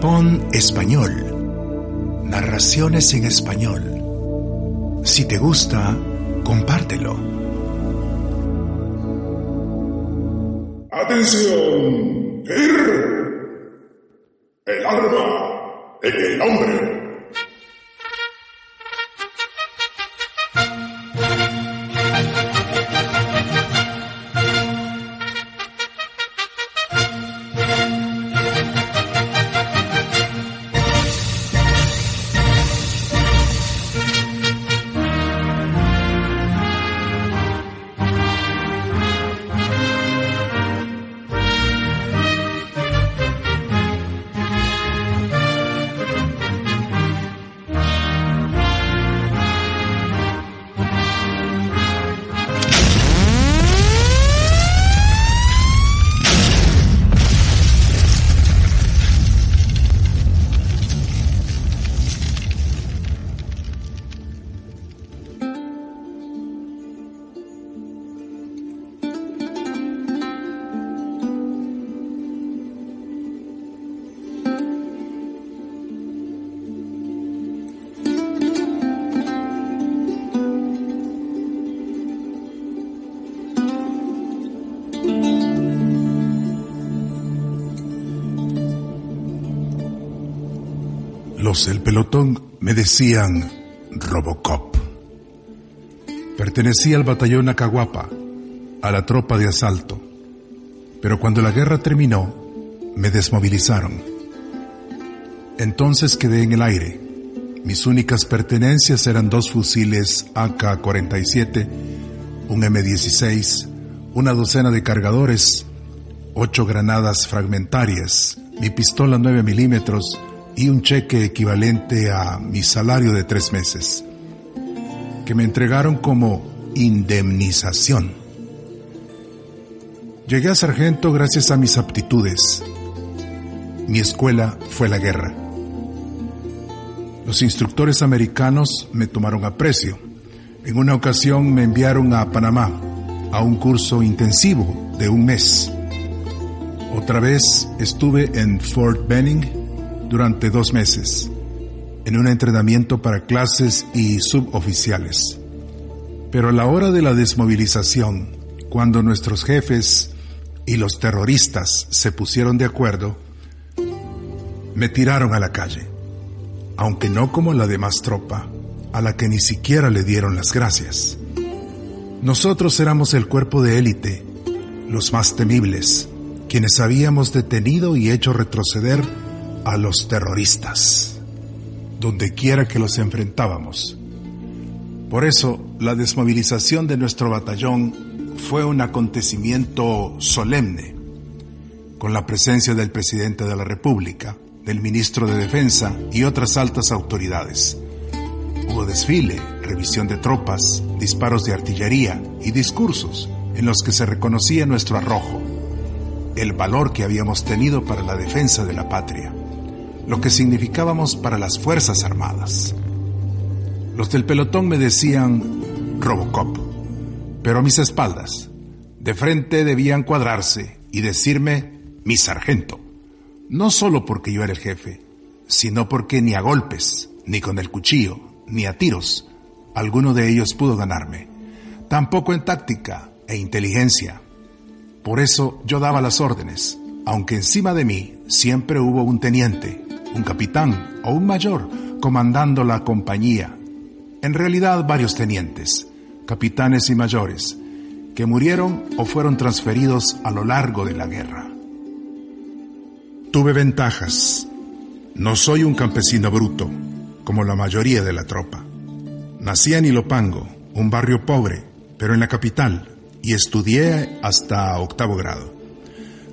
Pon español. Narraciones en español. Si te gusta, compártelo. ¡Atención! El arma en el hombre. Los del pelotón me decían Robocop. Pertenecía al batallón Acaguapa, a la tropa de asalto. Pero cuando la guerra terminó, me desmovilizaron. Entonces quedé en el aire. Mis únicas pertenencias eran dos fusiles AK-47, un M16, una docena de cargadores, ocho granadas fragmentarias, mi pistola 9 milímetros, y un cheque equivalente a mi salario de tres meses, que me entregaron como indemnización. Llegué a sargento gracias a mis aptitudes. Mi escuela fue la guerra. Los instructores americanos me tomaron aprecio. En una ocasión me enviaron a Panamá a un curso intensivo de un mes. Otra vez estuve en Fort Benning durante dos meses en un entrenamiento para clases y suboficiales. Pero a la hora de la desmovilización, cuando nuestros jefes y los terroristas se pusieron de acuerdo, me tiraron a la calle, aunque no como la demás tropa, a la que ni siquiera le dieron las gracias. Nosotros éramos el cuerpo de élite, los más temibles, quienes habíamos detenido y hecho retroceder a los terroristas, donde quiera que los enfrentábamos. Por eso, la desmovilización de nuestro batallón fue un acontecimiento solemne, con la presencia del presidente de la República, del ministro de Defensa y otras altas autoridades. Hubo desfile, revisión de tropas, disparos de artillería y discursos en los que se reconocía nuestro arrojo, el valor que habíamos tenido para la defensa de la patria lo que significábamos para las Fuerzas Armadas. Los del pelotón me decían Robocop, pero a mis espaldas, de frente debían cuadrarse y decirme mi sargento, no solo porque yo era el jefe, sino porque ni a golpes, ni con el cuchillo, ni a tiros, alguno de ellos pudo ganarme, tampoco en táctica e inteligencia. Por eso yo daba las órdenes, aunque encima de mí siempre hubo un teniente, un capitán o un mayor comandando la compañía. En realidad varios tenientes, capitanes y mayores, que murieron o fueron transferidos a lo largo de la guerra. Tuve ventajas. No soy un campesino bruto, como la mayoría de la tropa. Nací en Ilopango, un barrio pobre, pero en la capital, y estudié hasta octavo grado.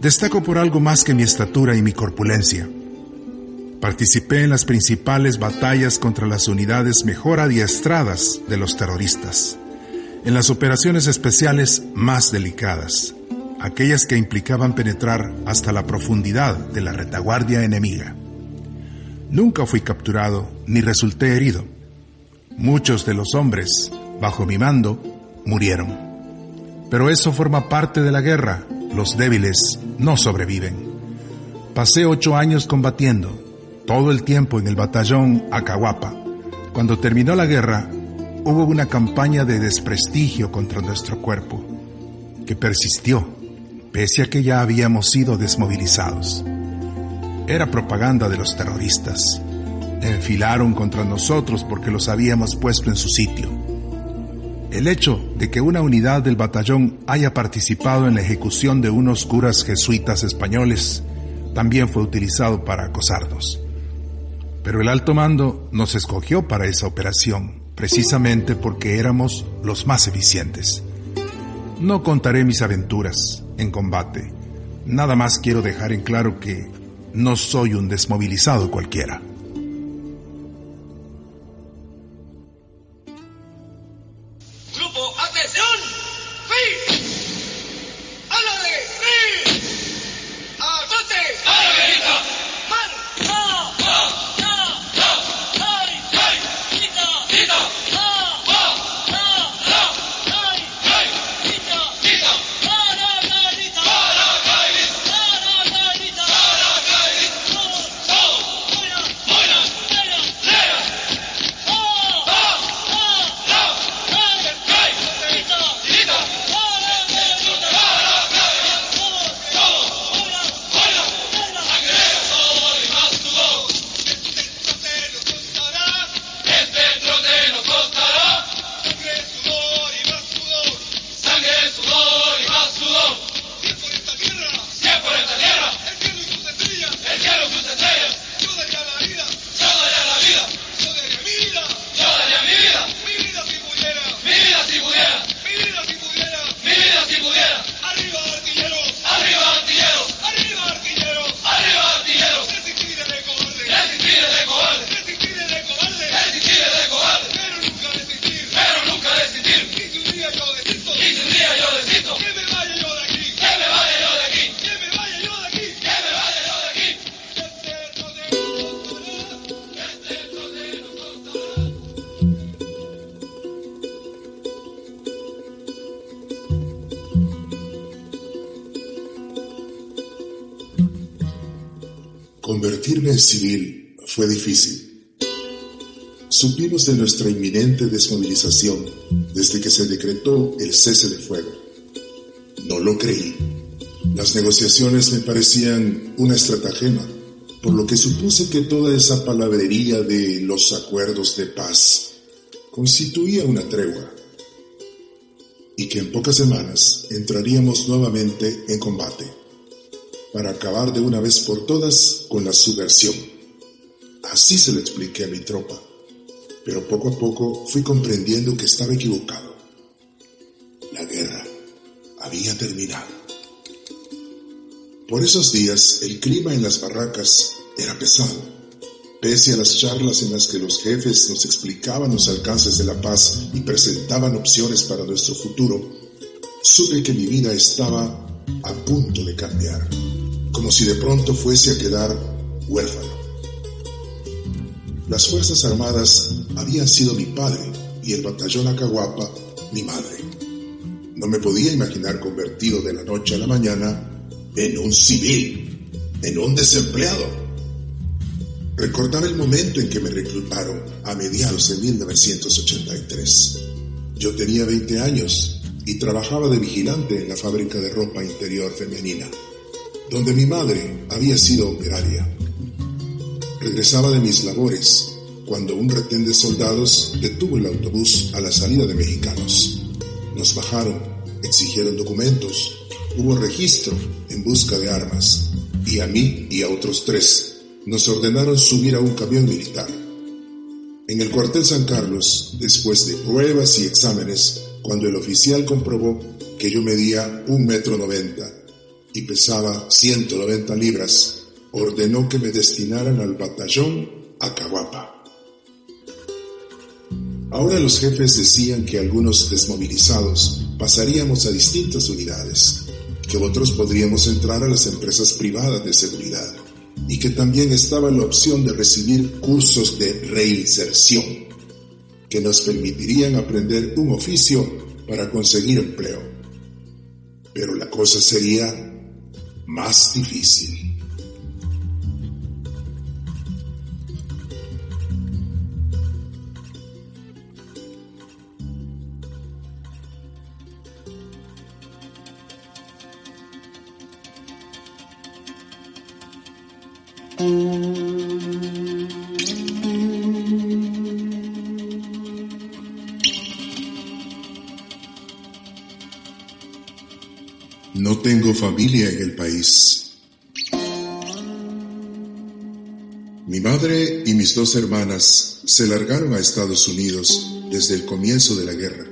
Destaco por algo más que mi estatura y mi corpulencia. Participé en las principales batallas contra las unidades mejor adiestradas de los terroristas, en las operaciones especiales más delicadas, aquellas que implicaban penetrar hasta la profundidad de la retaguardia enemiga. Nunca fui capturado ni resulté herido. Muchos de los hombres, bajo mi mando, murieron. Pero eso forma parte de la guerra. Los débiles no sobreviven. Pasé ocho años combatiendo, todo el tiempo en el batallón Acahuapa. Cuando terminó la guerra, hubo una campaña de desprestigio contra nuestro cuerpo, que persistió, pese a que ya habíamos sido desmovilizados. Era propaganda de los terroristas. Enfilaron contra nosotros porque los habíamos puesto en su sitio. El hecho de que una unidad del batallón haya participado en la ejecución de unos curas jesuitas españoles también fue utilizado para acosarnos. Pero el alto mando nos escogió para esa operación, precisamente porque éramos los más eficientes. No contaré mis aventuras en combate. Nada más quiero dejar en claro que no soy un desmovilizado cualquiera. En civil fue difícil. Supimos de nuestra inminente desmovilización desde que se decretó el cese de fuego. No lo creí. Las negociaciones me parecían una estratagema, por lo que supuse que toda esa palabrería de los acuerdos de paz constituía una tregua y que en pocas semanas entraríamos nuevamente en combate para acabar de una vez por todas con la subversión. Así se lo expliqué a mi tropa, pero poco a poco fui comprendiendo que estaba equivocado. La guerra había terminado. Por esos días el clima en las barracas era pesado. Pese a las charlas en las que los jefes nos explicaban los alcances de la paz y presentaban opciones para nuestro futuro, supe que mi vida estaba a punto de cambiar como si de pronto fuese a quedar huérfano. Las Fuerzas Armadas habían sido mi padre y el batallón Acahuapa mi madre. No me podía imaginar convertido de la noche a la mañana en un civil, en un desempleado. Recordaba el momento en que me reclutaron a mediados de 1983. Yo tenía 20 años y trabajaba de vigilante en la fábrica de ropa interior femenina donde mi madre había sido operaria. Regresaba de mis labores cuando un retén de soldados detuvo el autobús a la salida de mexicanos. Nos bajaron, exigieron documentos, hubo registro en busca de armas y a mí y a otros tres nos ordenaron subir a un camión militar. En el cuartel San Carlos, después de pruebas y exámenes, cuando el oficial comprobó que yo medía un metro noventa y pesaba 190 libras, ordenó que me destinaran al batallón Acahuapa. Ahora los jefes decían que algunos desmovilizados pasaríamos a distintas unidades, que otros podríamos entrar a las empresas privadas de seguridad y que también estaba la opción de recibir cursos de reinserción que nos permitirían aprender un oficio para conseguir empleo. Pero la cosa sería más difícil. Tengo familia en el país. Mi madre y mis dos hermanas se largaron a Estados Unidos desde el comienzo de la guerra.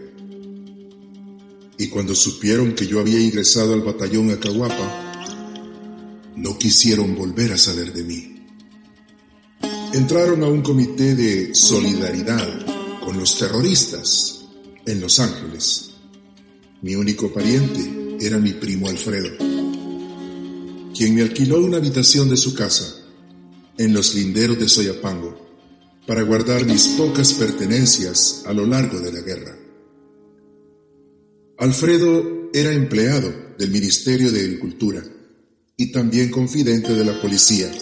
Y cuando supieron que yo había ingresado al batallón Acahuapa, no quisieron volver a saber de mí. Entraron a un comité de solidaridad con los terroristas en Los Ángeles. Mi único pariente era mi primo Alfredo, quien me alquiló una habitación de su casa en los linderos de Soyapango para guardar mis pocas pertenencias a lo largo de la guerra. Alfredo era empleado del Ministerio de Agricultura y también confidente de la policía.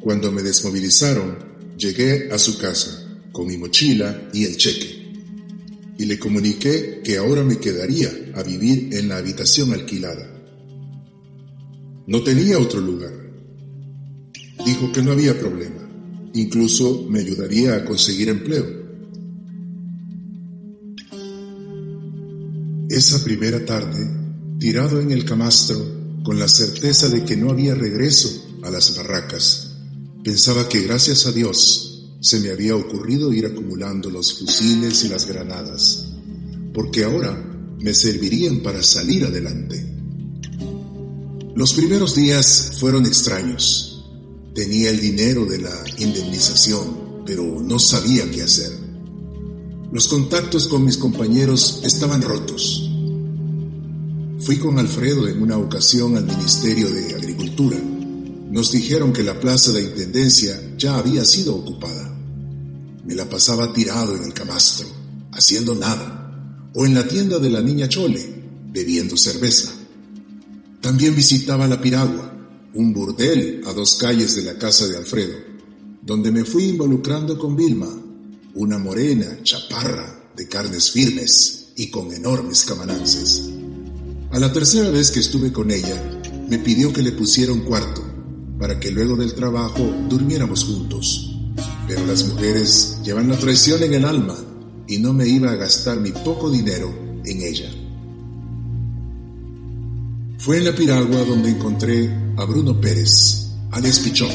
Cuando me desmovilizaron, llegué a su casa con mi mochila y el cheque y le comuniqué que ahora me quedaría a vivir en la habitación alquilada. No tenía otro lugar. Dijo que no había problema, incluso me ayudaría a conseguir empleo. Esa primera tarde, tirado en el camastro, con la certeza de que no había regreso a las barracas. Pensaba que gracias a Dios se me había ocurrido ir acumulando los fusiles y las granadas, porque ahora me servirían para salir adelante. Los primeros días fueron extraños. Tenía el dinero de la indemnización, pero no sabía qué hacer. Los contactos con mis compañeros estaban rotos. Fui con Alfredo en una ocasión al Ministerio de Agricultura. Nos dijeron que la plaza de Intendencia ya había sido ocupada. Me la pasaba tirado en el camastro, haciendo nada, o en la tienda de la niña Chole, bebiendo cerveza. También visitaba la Piragua, un burdel a dos calles de la casa de Alfredo, donde me fui involucrando con Vilma, una morena, chaparra, de carnes firmes y con enormes camanances. A la tercera vez que estuve con ella, me pidió que le pusiera un cuarto para que luego del trabajo durmiéramos juntos. Pero las mujeres llevan la traición en el alma y no me iba a gastar mi poco dinero en ella. Fue en la piragua donde encontré a Bruno Pérez, alias Pichón,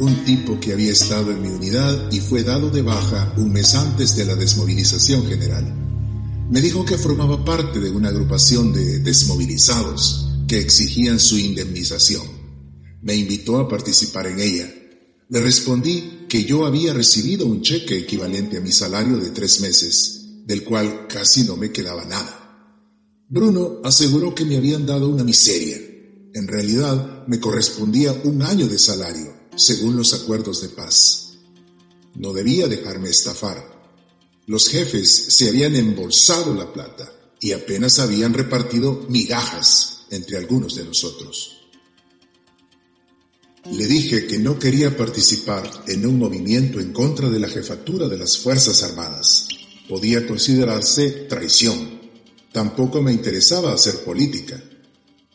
un tipo que había estado en mi unidad y fue dado de baja un mes antes de la desmovilización general me dijo que formaba parte de una agrupación de desmovilizados que exigían su indemnización. Me invitó a participar en ella. Le respondí que yo había recibido un cheque equivalente a mi salario de tres meses, del cual casi no me quedaba nada. Bruno aseguró que me habían dado una miseria. En realidad me correspondía un año de salario, según los acuerdos de paz. No debía dejarme estafar los jefes se habían embolsado la plata y apenas habían repartido migajas entre algunos de nosotros. Le dije que no quería participar en un movimiento en contra de la jefatura de las Fuerzas Armadas. Podía considerarse traición. Tampoco me interesaba hacer política.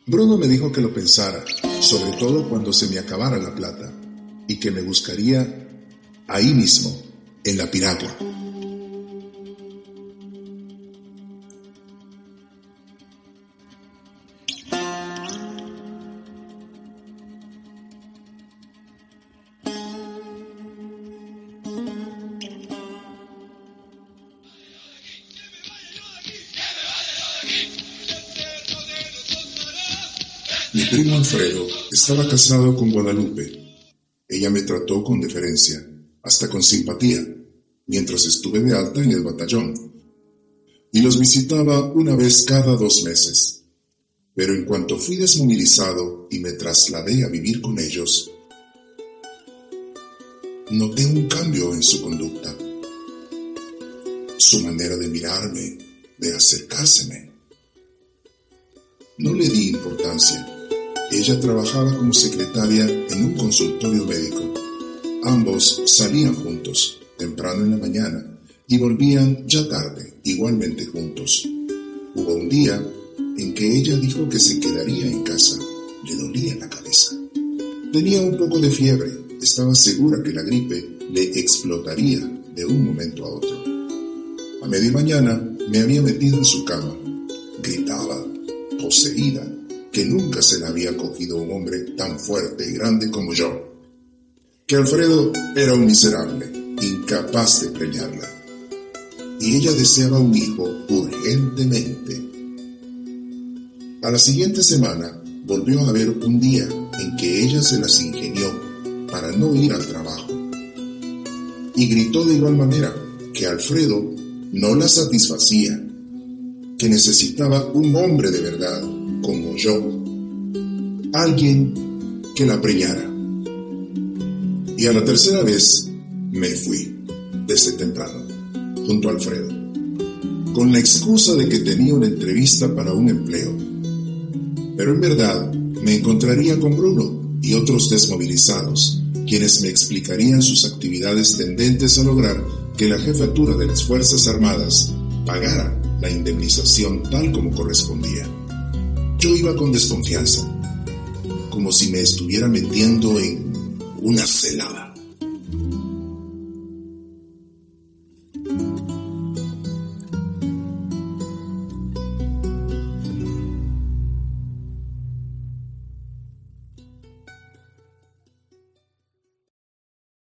Bruno me dijo que lo pensara, sobre todo cuando se me acabara la plata, y que me buscaría ahí mismo, en la piragua. Estaba casado con Guadalupe. Ella me trató con deferencia, hasta con simpatía, mientras estuve de alta en el batallón. Y los visitaba una vez cada dos meses. Pero en cuanto fui desmovilizado y me trasladé a vivir con ellos, noté un cambio en su conducta, su manera de mirarme, de acercárseme. No le di importancia. Ella trabajaba como secretaria en un consultorio médico. Ambos salían juntos, temprano en la mañana, y volvían ya tarde, igualmente juntos. Hubo un día en que ella dijo que se quedaría en casa. Le dolía la cabeza. Tenía un poco de fiebre. Estaba segura que la gripe le explotaría de un momento a otro. A media mañana me había metido en su cama. Gritaba, poseída, que nunca se la había cogido un hombre tan fuerte y grande como yo. Que Alfredo era un miserable, incapaz de preñarla. Y ella deseaba un hijo urgentemente a la siguiente semana volvió a haber un día en que ella se las ingenió para no ir al trabajo. Y gritó de igual manera que Alfredo no la satisfacía, que necesitaba un hombre de verdad como yo, alguien que la preñara. Y a la tercera vez me fui, desde temprano, junto a Alfredo, con la excusa de que tenía una entrevista para un empleo pero en verdad me encontraría con Bruno y otros desmovilizados, quienes me explicarían sus actividades tendentes a lograr que la jefatura de las Fuerzas Armadas pagara la indemnización tal como correspondía. Yo iba con desconfianza, como si me estuviera metiendo en una celada.